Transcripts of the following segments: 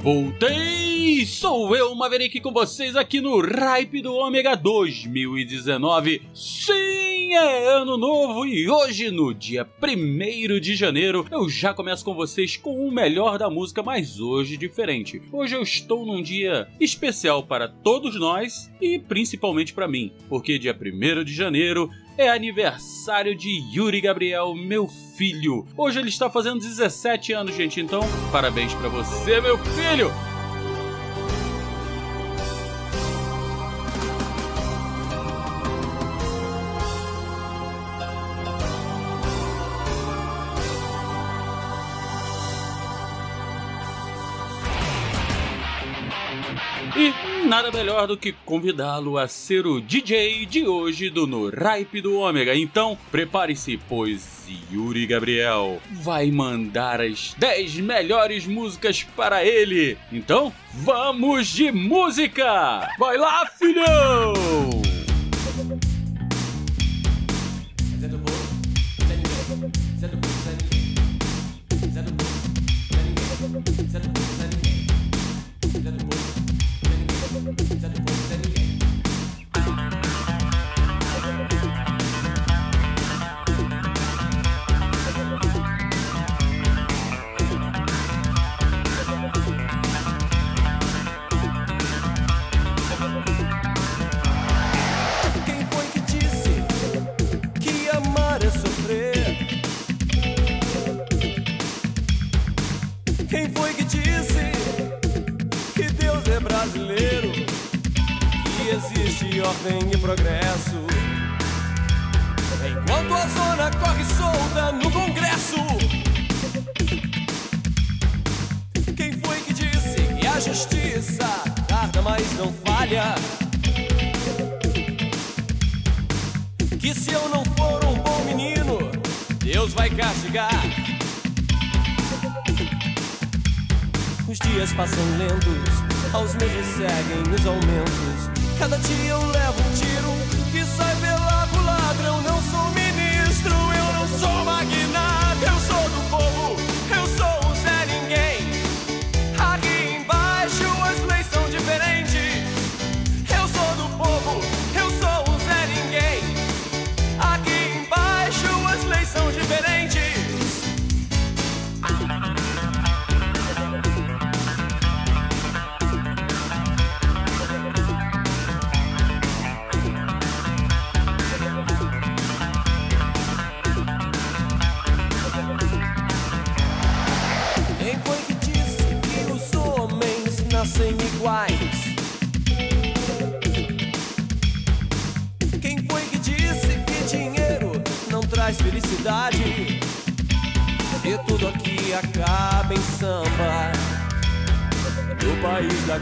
Voltei! Sou eu, Maverick, com vocês aqui no Ripe do Ômega 2019. Sim, é ano novo e hoje, no dia 1 de janeiro, eu já começo com vocês com o melhor da música, mas hoje diferente. Hoje eu estou num dia especial para todos nós e principalmente para mim, porque dia 1 de janeiro é aniversário de Yuri Gabriel, meu filho. Hoje ele está fazendo 17 anos, gente, então parabéns pra você, meu filho! Nada melhor do que convidá-lo a ser o DJ de hoje do No Ripe do Ômega. Então, prepare-se, pois Yuri Gabriel vai mandar as 10 melhores músicas para ele. Então, vamos de música! Vai lá, filhão!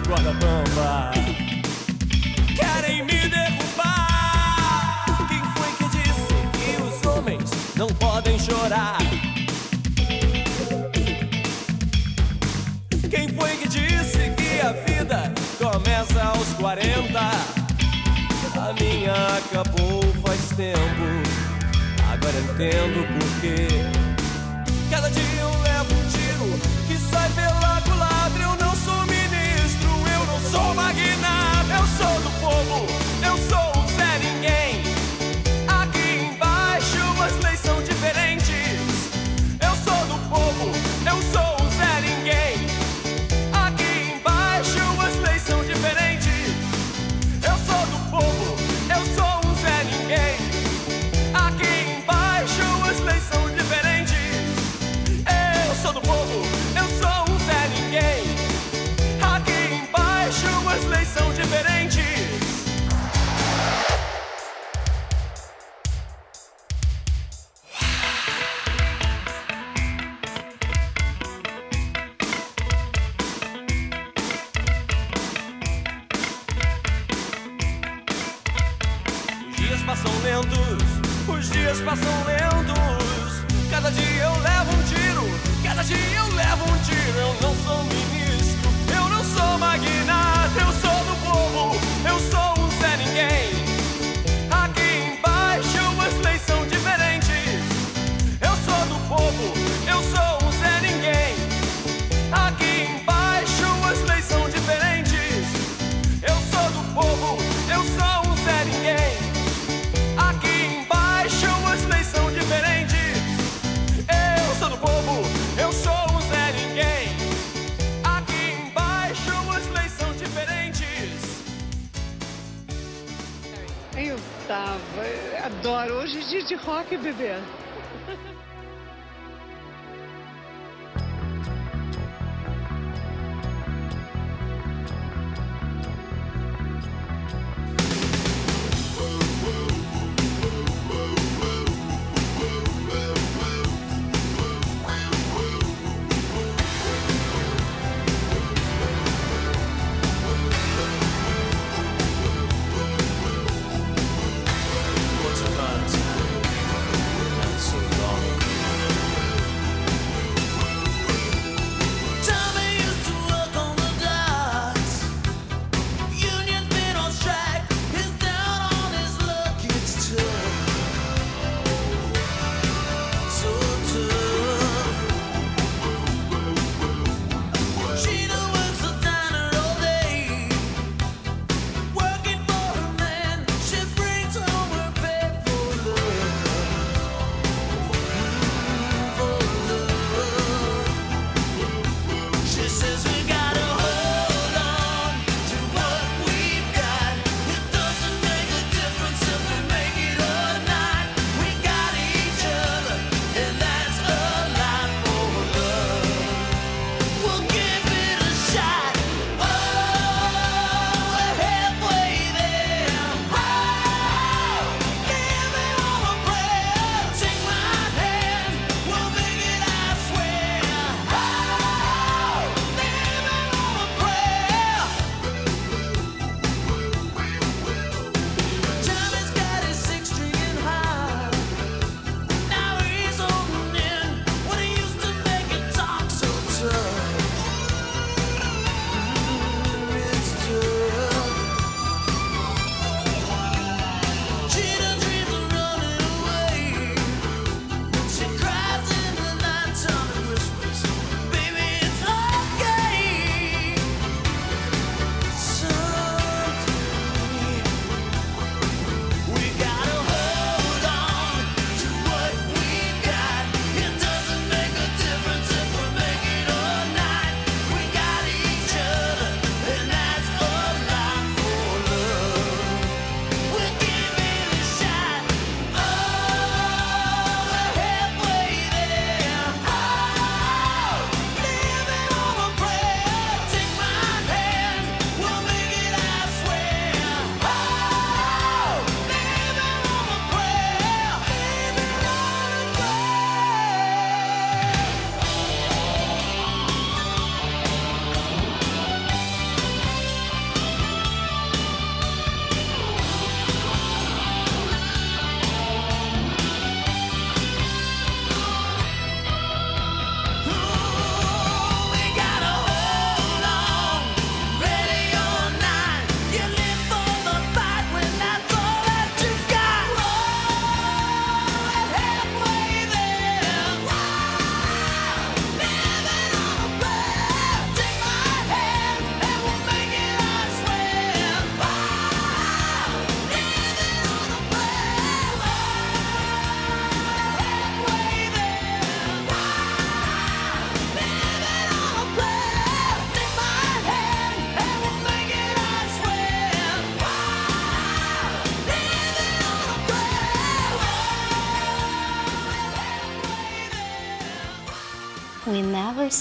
Corda bamba Querem me derrubar Quem foi que disse que os homens não podem chorar? Quem foi que disse que a vida começa aos 40? A minha acabou faz tempo. Agora entendo por lentos, os dias passam lentos. Cada dia eu levo um tiro, cada dia eu levo um tiro. Eu não sou menino. Adoro. Hoje é dia de rock, bebê.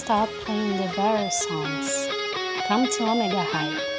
stop playing the various songs. Come to Omega High.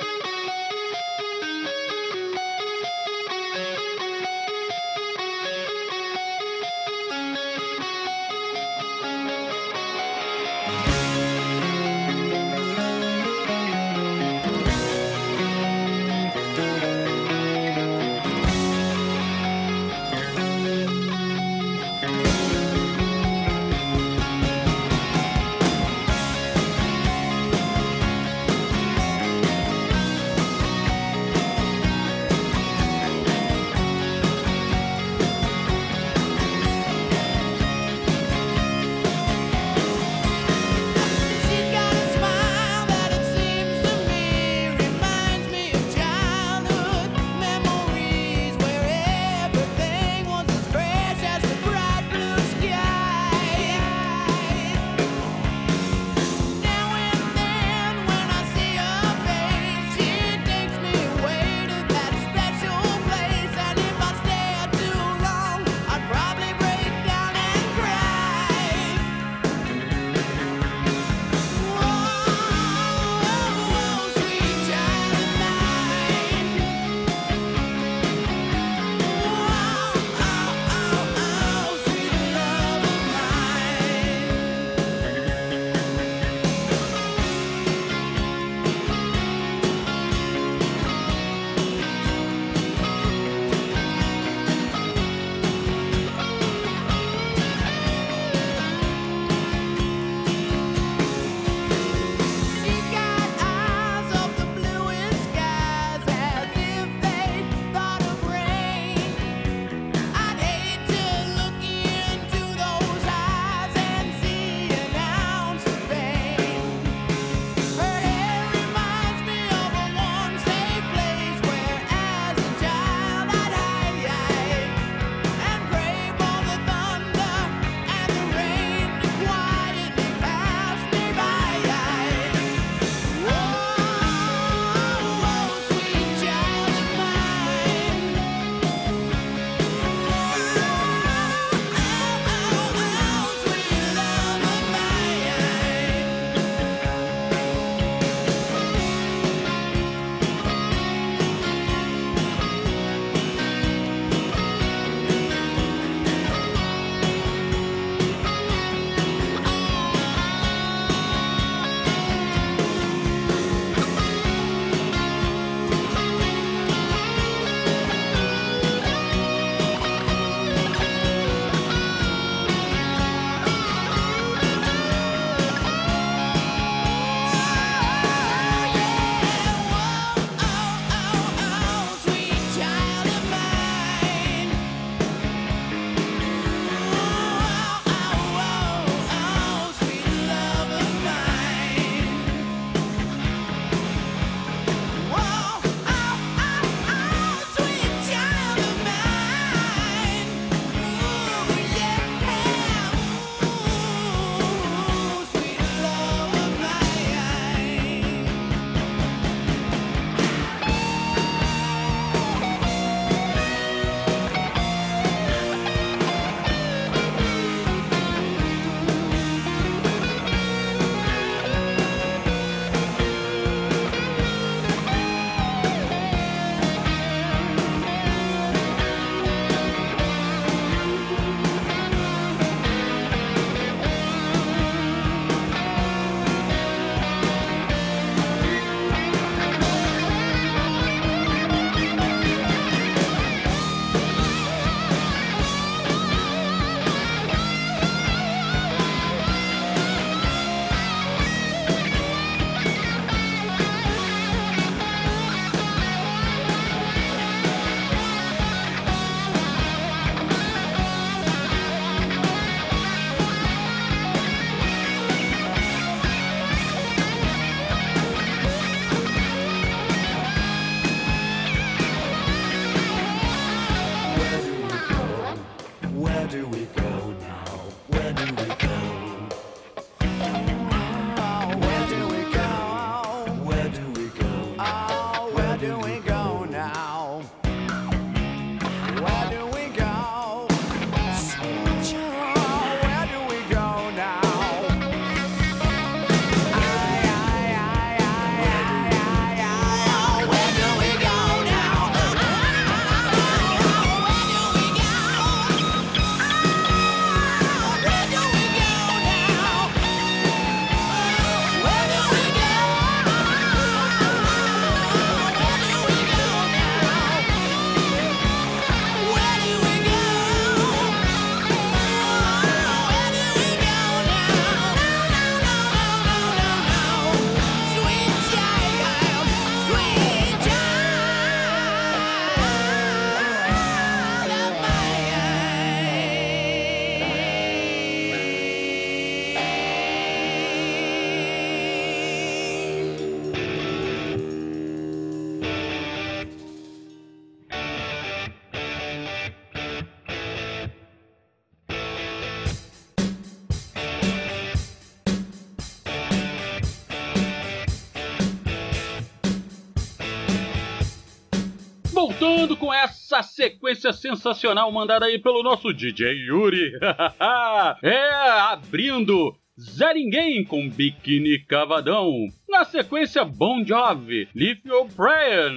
Com essa sequência sensacional mandada aí pelo nosso DJ Yuri. é, abrindo Zé Ninguém com Biquíni Cavadão. Na sequência, Bon Jovi, Leave Prayer.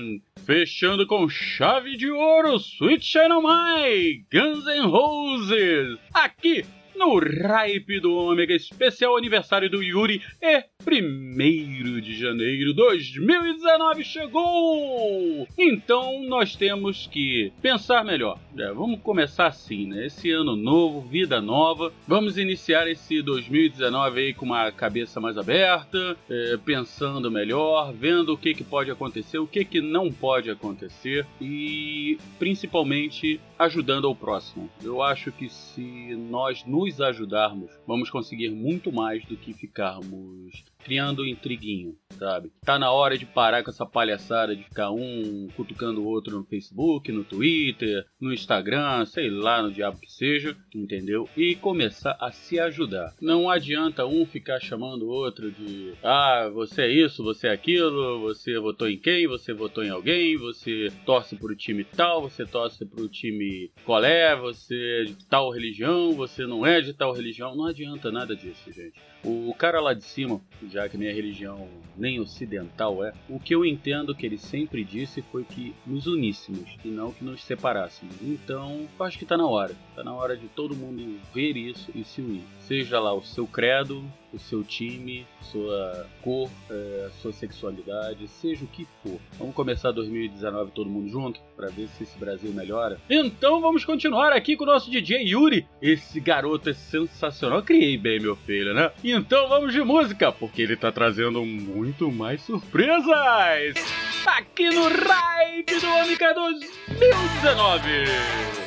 Fechando com chave de ouro, Sweet My, Guns N' Roses. Aqui no Ripe do Ômega, especial aniversário do Yuri e 1 de janeiro 2019 chegou! Então nós temos que pensar melhor. É, vamos começar assim, né? Esse ano novo, vida nova. Vamos iniciar esse 2019 aí com uma cabeça mais aberta, é, pensando melhor, vendo o que, que pode acontecer, o que, que não pode acontecer e principalmente ajudando ao próximo. Eu acho que se nós nos ajudarmos, vamos conseguir muito mais do que ficarmos criando intriguinho, sabe? Tá na hora de parar com essa palhaçada de ficar um cutucando o outro no Facebook, no Twitter, no Instagram, sei lá, no diabo que seja, entendeu? E começar a se ajudar. Não adianta um ficar chamando o outro de ah, você é isso, você é aquilo, você votou em quem, você votou em alguém, você torce pro time tal, você torce pro time qual é, você é de tal religião, você não é de tal religião. Não adianta nada disso, gente. O cara lá de cima, já que minha religião nem ocidental é, o que eu entendo que ele sempre disse foi que nos uníssemos e não que nos separássemos. Então, acho que tá na hora. Tá na hora de todo mundo ver isso e se unir. Seja lá o seu credo, o seu time, sua cor, é, sua sexualidade, seja o que for. Vamos começar 2019 todo mundo junto para ver se esse Brasil melhora. Então vamos continuar aqui com o nosso DJ Yuri. Esse garoto é sensacional. Eu criei bem meu filho, né? Então vamos de música, porque ele tá trazendo muito mais surpresas. Aqui no Ripe do Ômega 2019.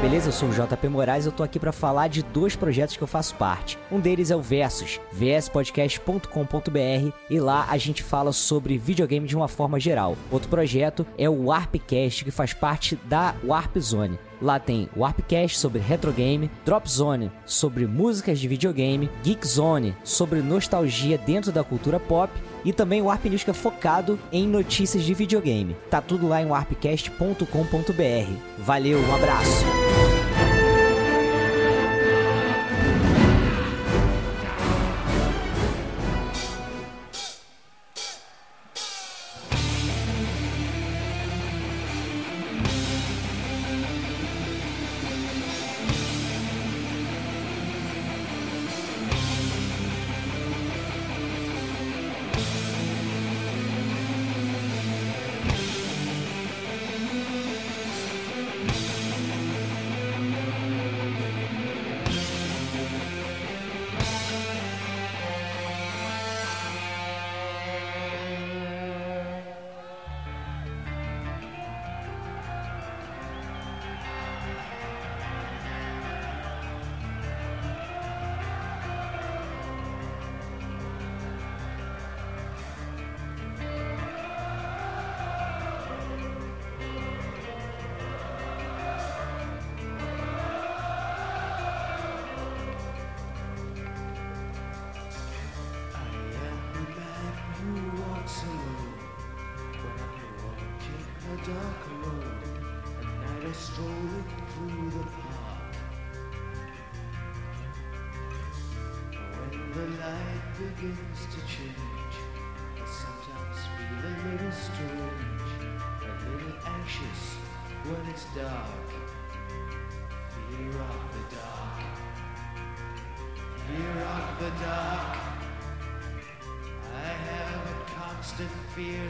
Beleza? Eu sou o JP Moraes e eu tô aqui pra falar de dois projetos que eu faço parte. Um deles é o Versus, vspodcast.com.br e lá a gente fala sobre videogame de uma forma geral. Outro projeto é o Warpcast, que faz parte da Warp Zone. Lá tem Warpcast sobre retrogame, Drop Zone sobre músicas de videogame, Geek Zone sobre nostalgia dentro da cultura pop e também o Warp News que é focado em notícias de videogame. Tá tudo lá em warpcast.com.br. Valeu, um abraço.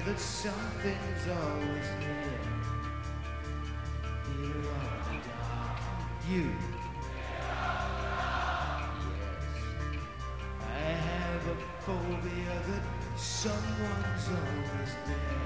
That something's always. Fear of the dark. You. Yes. I have a phobia that someone's always there.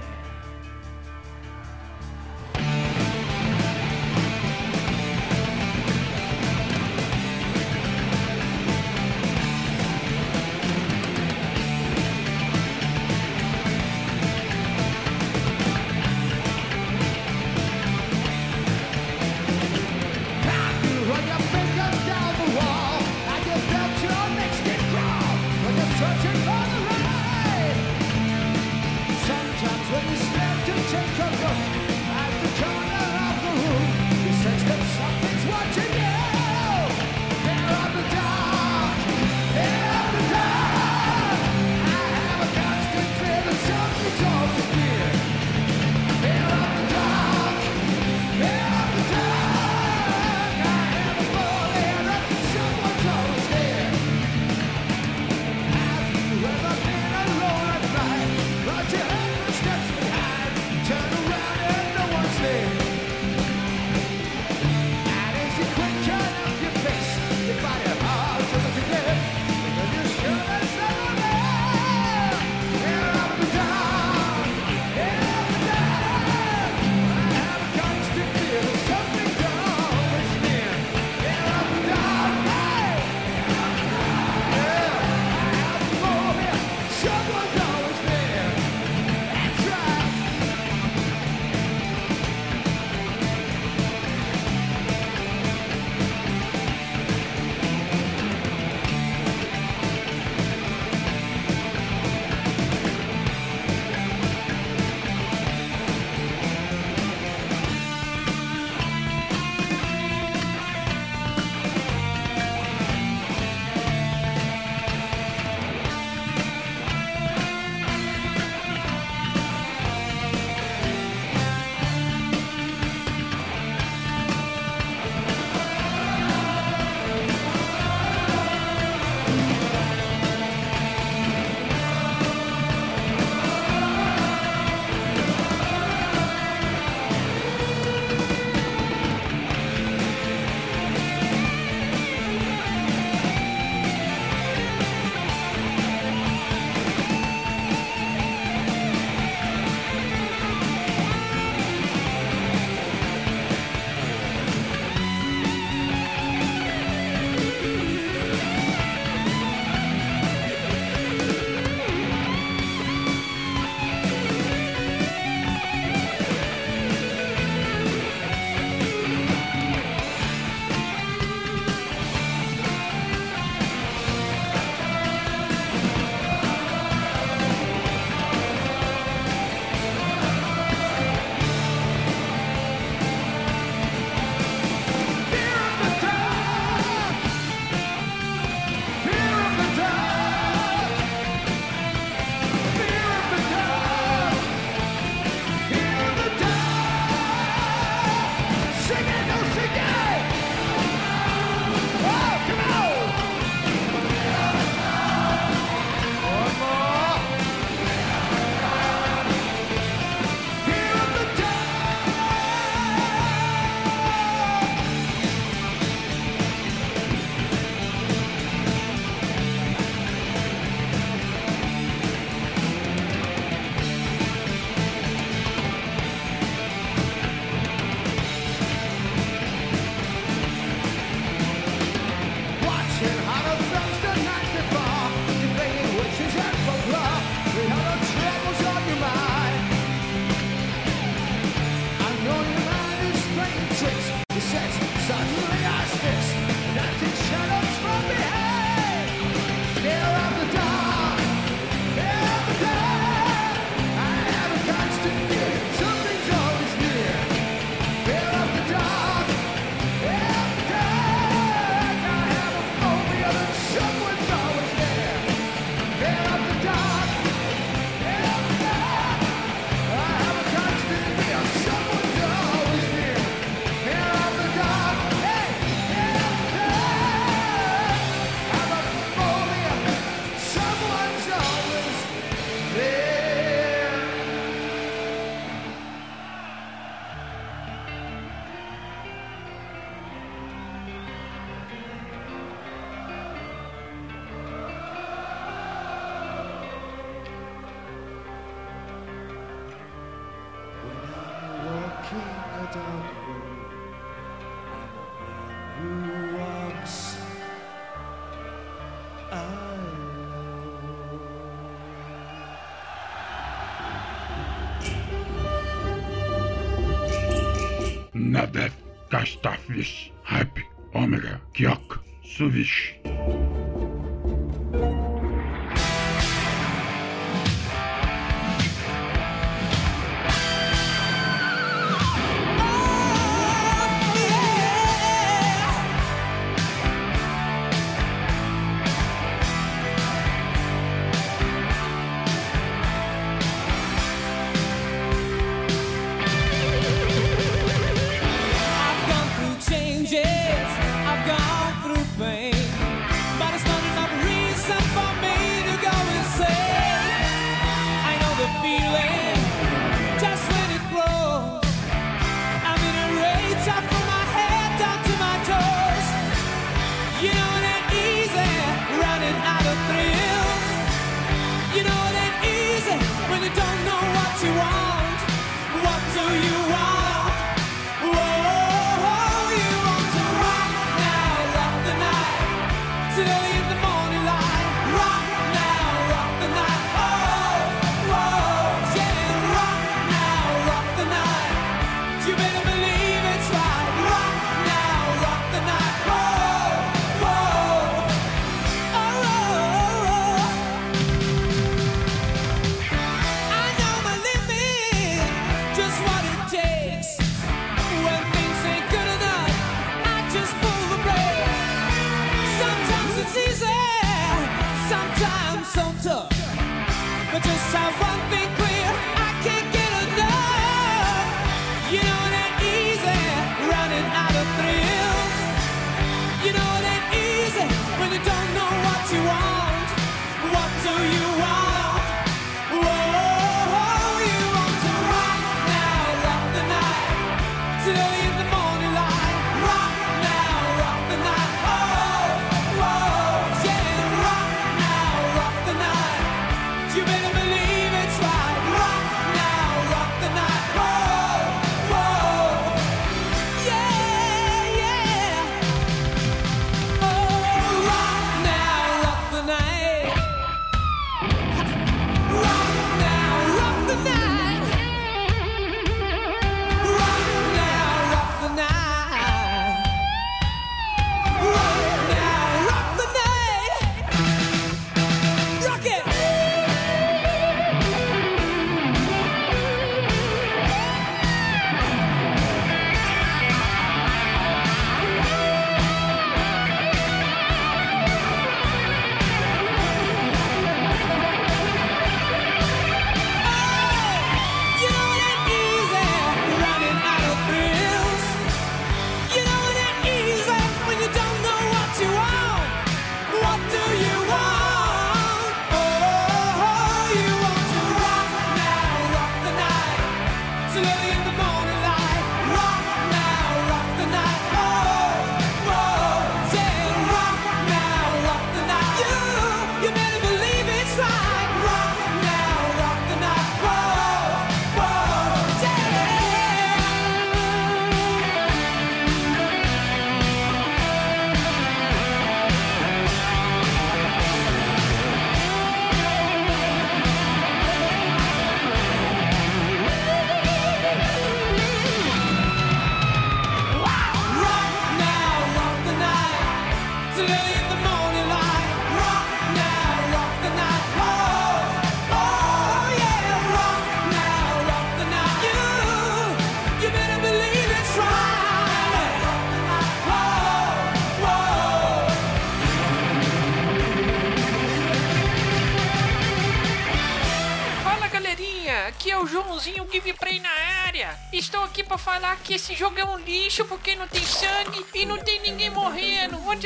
Nedef, Kastafis, Hype, Omega, Kyok, Suvish.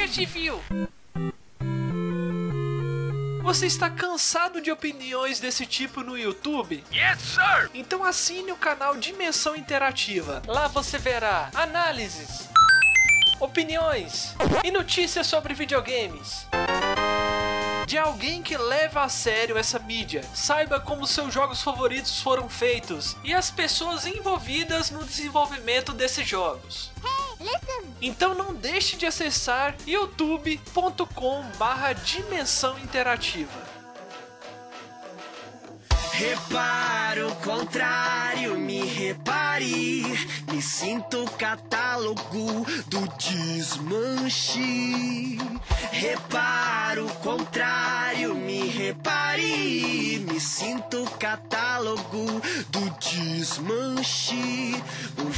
Te viu? Você está cansado de opiniões desse tipo no YouTube? Yes, sir! Então assine o canal Dimensão Interativa. Lá você verá análises, opiniões e notícias sobre videogames de alguém que leva a sério essa mídia, saiba como seus jogos favoritos foram feitos e as pessoas envolvidas no desenvolvimento desses jogos. Então não deixe de acessar youtube.com barra dimensão interativa. Reparo contrário, me repare. Me sinto catálogo do desmanche. Reparo contrário, me repare. Me sinto catálogo do desmanche. Um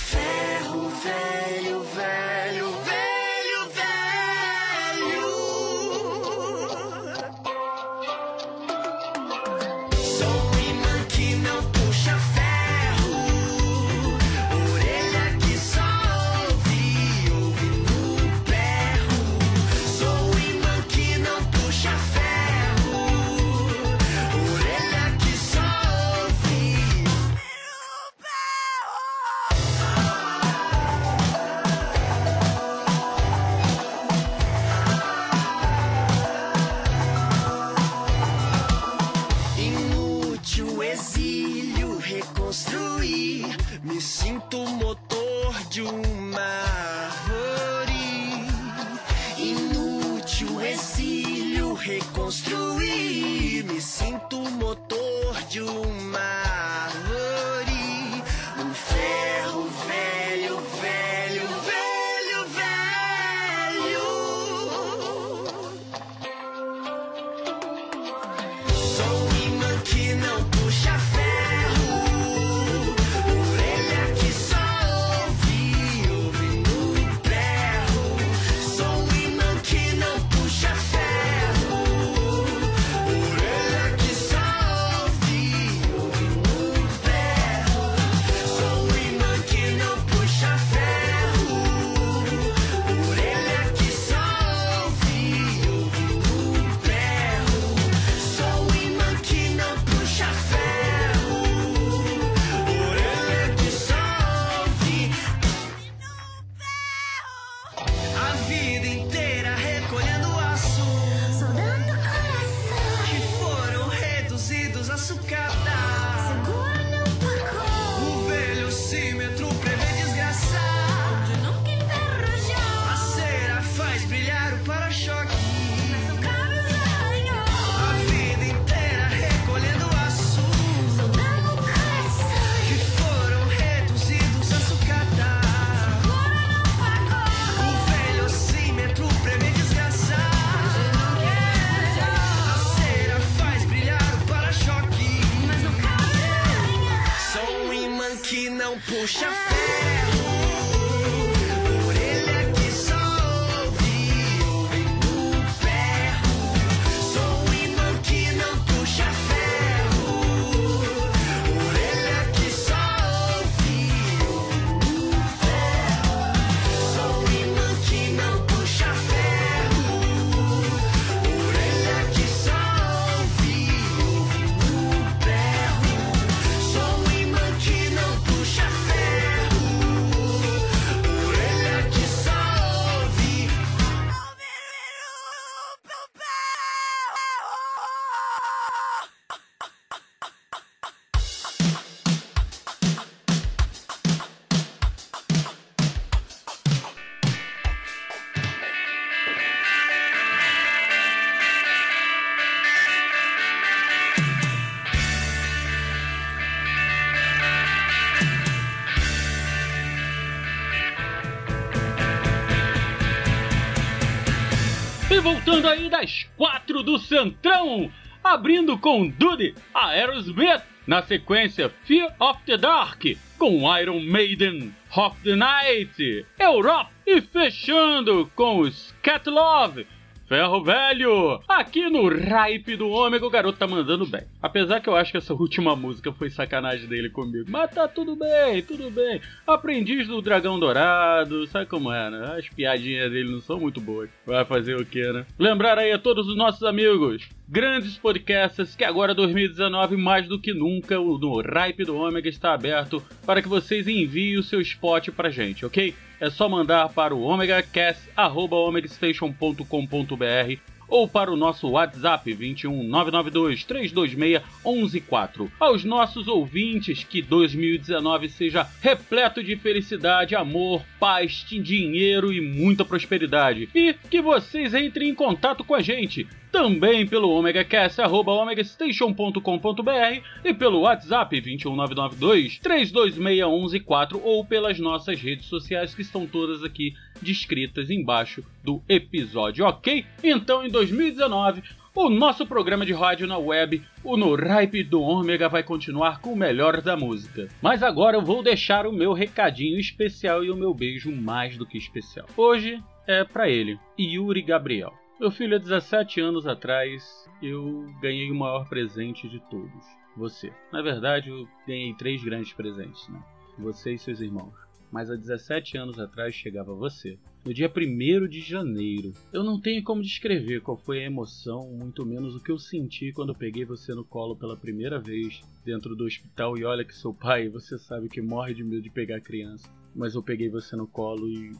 E voltando aí das quatro do Centrão, abrindo com Dude, Aerosmith, na sequência Fear of the Dark, com Iron Maiden, Rock the Night, Europe e fechando com Scatlove ferro velho! Aqui no Ripe do Ômega, o garoto tá mandando bem. Apesar que eu acho que essa última música foi sacanagem dele comigo. Mas tá tudo bem, tudo bem. Aprendiz do Dragão Dourado, sabe como é, né? As piadinhas dele não são muito boas. Vai fazer o quê, né? Lembrar aí a todos os nossos amigos grandes podcasts que agora 2019 mais do que nunca o do Ripe do Ômega está aberto para que vocês enviem o seu spot pra gente, ok? É só mandar para o omegacast@omegastation.com.br ou para o nosso WhatsApp 21 992 326 114. Aos nossos ouvintes, que 2019 seja repleto de felicidade, amor, paz, dinheiro e muita prosperidade. E que vocês entrem em contato com a gente também pelo omegacast.omegastation.com.br e pelo WhatsApp 21992 3261114 ou pelas nossas redes sociais que estão todas aqui descritas embaixo do episódio, ok? Então, em 2019, o nosso programa de rádio na web, o No Ripe do Ômega, vai continuar com o melhor da música. Mas agora eu vou deixar o meu recadinho especial e o meu beijo mais do que especial. Hoje é para ele, Yuri Gabriel. Meu filho, há 17 anos atrás, eu ganhei o maior presente de todos. Você. Na verdade, eu ganhei três grandes presentes, né? Você e seus irmãos. Mas há 17 anos atrás chegava você. No dia 1 de janeiro. Eu não tenho como descrever qual foi a emoção, muito menos o que eu senti quando eu peguei você no colo pela primeira vez dentro do hospital. E olha que seu pai, você sabe que morre de medo de pegar criança. Mas eu peguei você no colo e.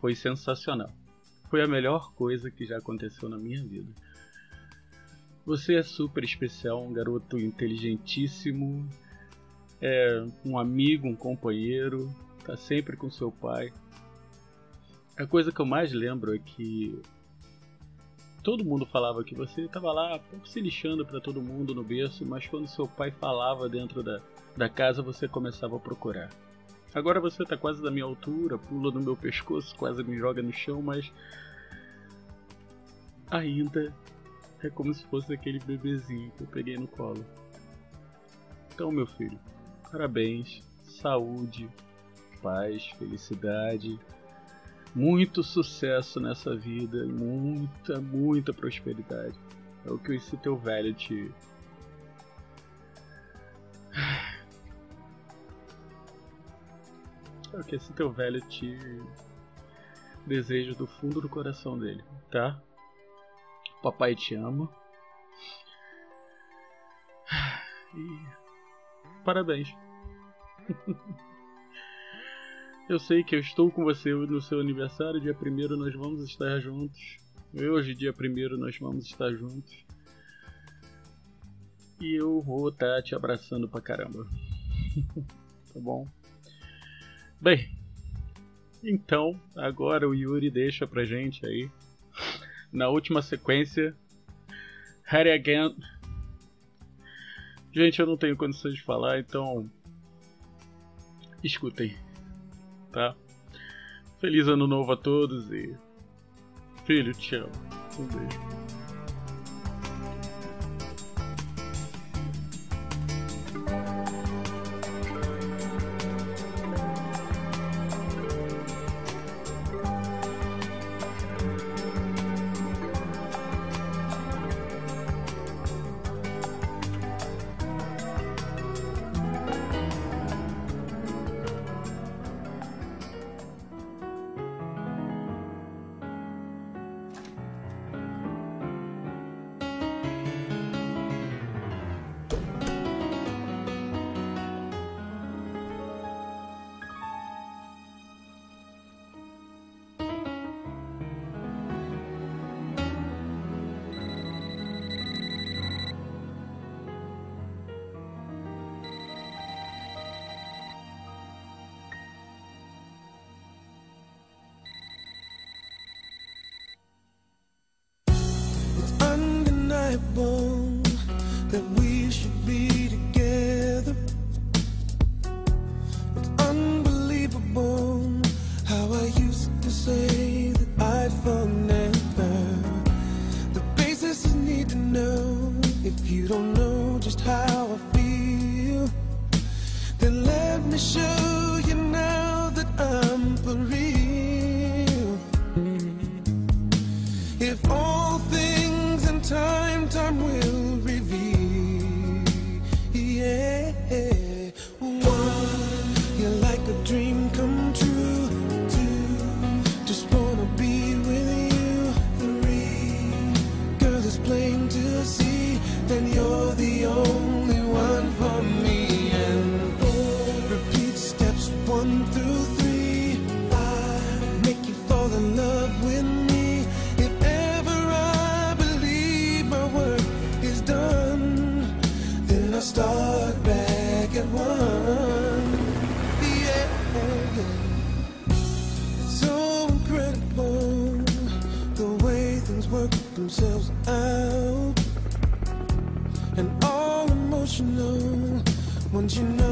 Foi sensacional foi a melhor coisa que já aconteceu na minha vida. Você é super especial, um garoto inteligentíssimo, é um amigo, um companheiro, tá sempre com seu pai. A coisa que eu mais lembro é que todo mundo falava que você estava lá pouco se lixando para todo mundo no berço, mas quando seu pai falava dentro da, da casa você começava a procurar. Agora você tá quase da minha altura, pula no meu pescoço, quase me joga no chão, mas ainda é como se fosse aquele bebezinho que eu peguei no colo. Então, meu filho, parabéns, saúde, paz, felicidade, muito sucesso nessa vida, muita, muita prosperidade. É o que esse teu velho te É o que esse teu velho te deseja do fundo do coração dele, tá? Papai te ama. E parabéns. eu sei que eu estou com você no seu aniversário, dia 1 nós vamos estar juntos. Hoje, dia 1 nós vamos estar juntos. E eu vou estar te abraçando pra caramba. tá bom? Bem, então agora o Yuri deixa pra gente aí, na última sequência, Harry Again. Gente, eu não tenho condições de falar, então escutem, tá? Feliz ano novo a todos e filho, te amo. Um beijo. want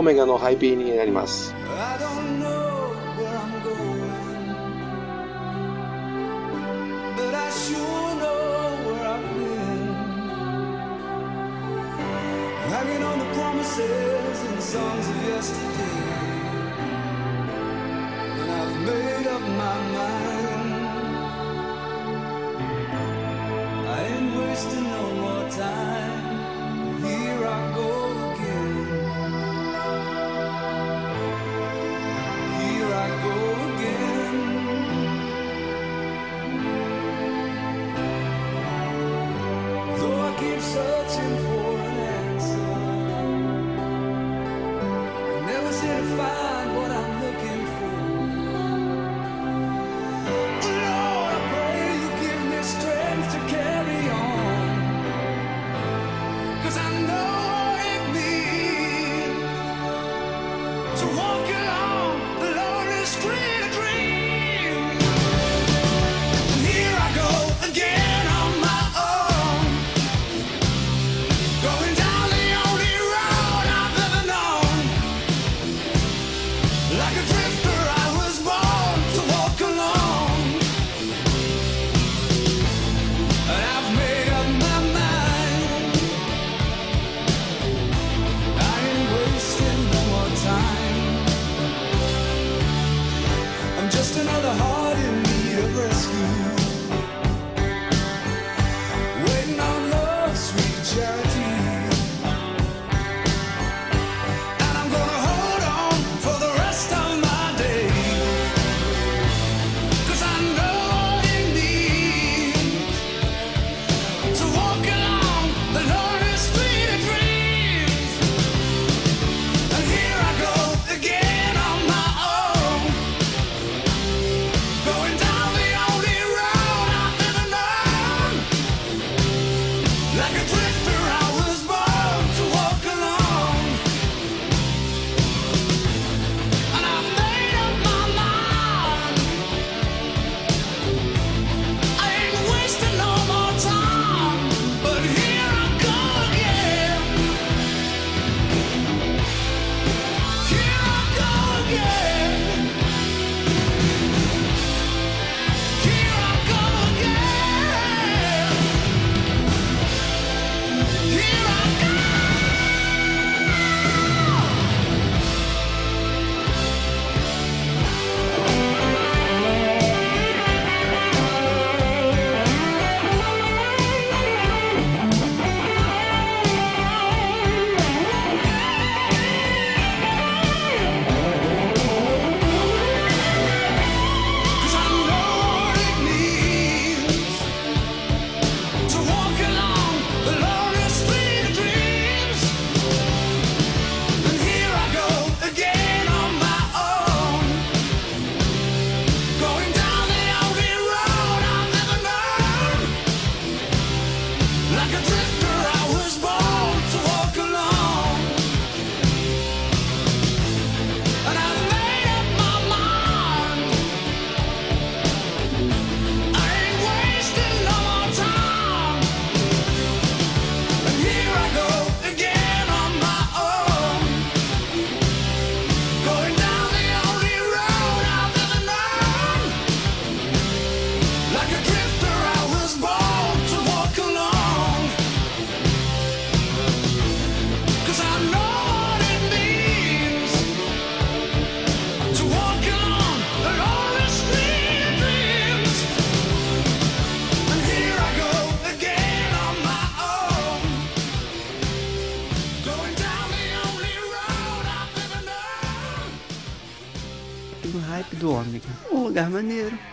オメガのハイ B になります「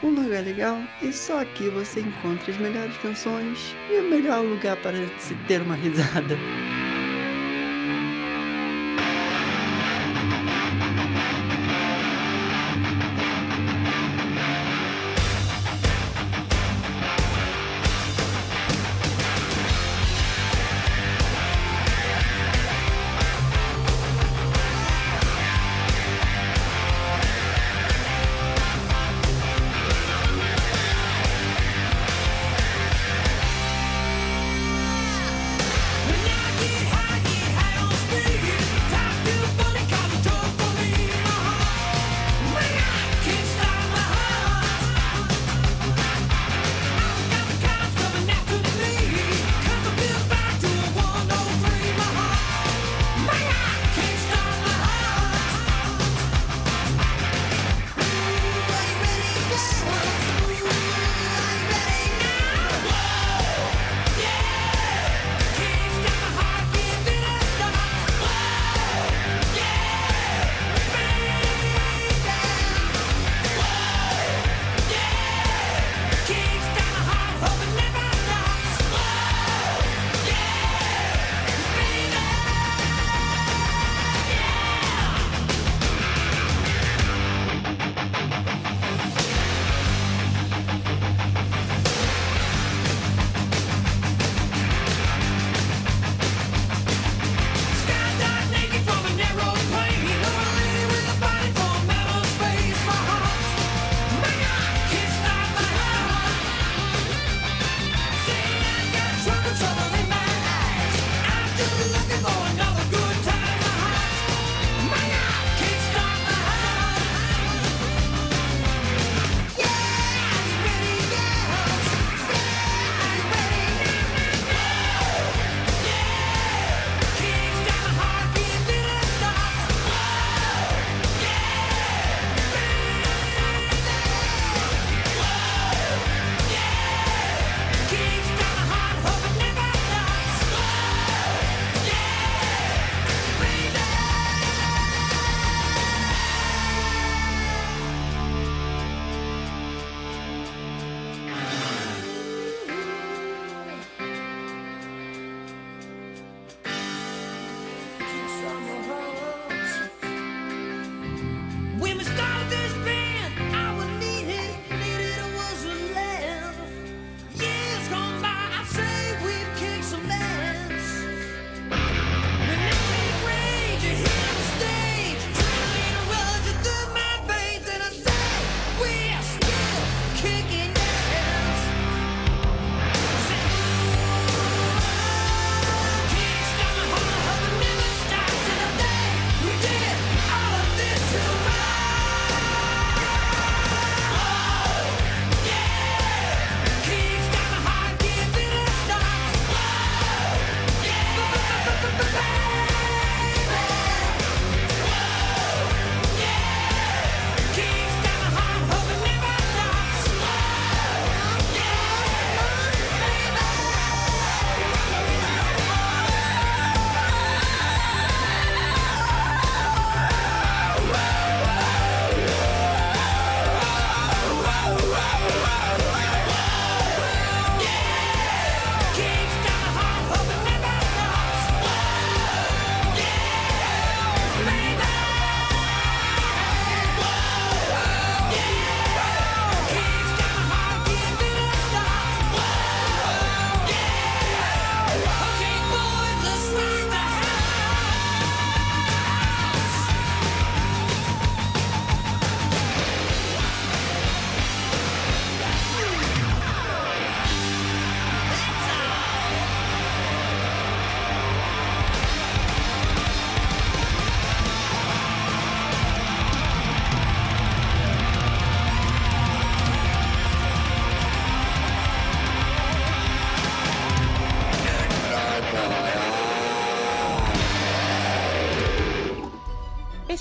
um lugar legal e só aqui você encontra as melhores canções e o melhor lugar para se ter uma risada.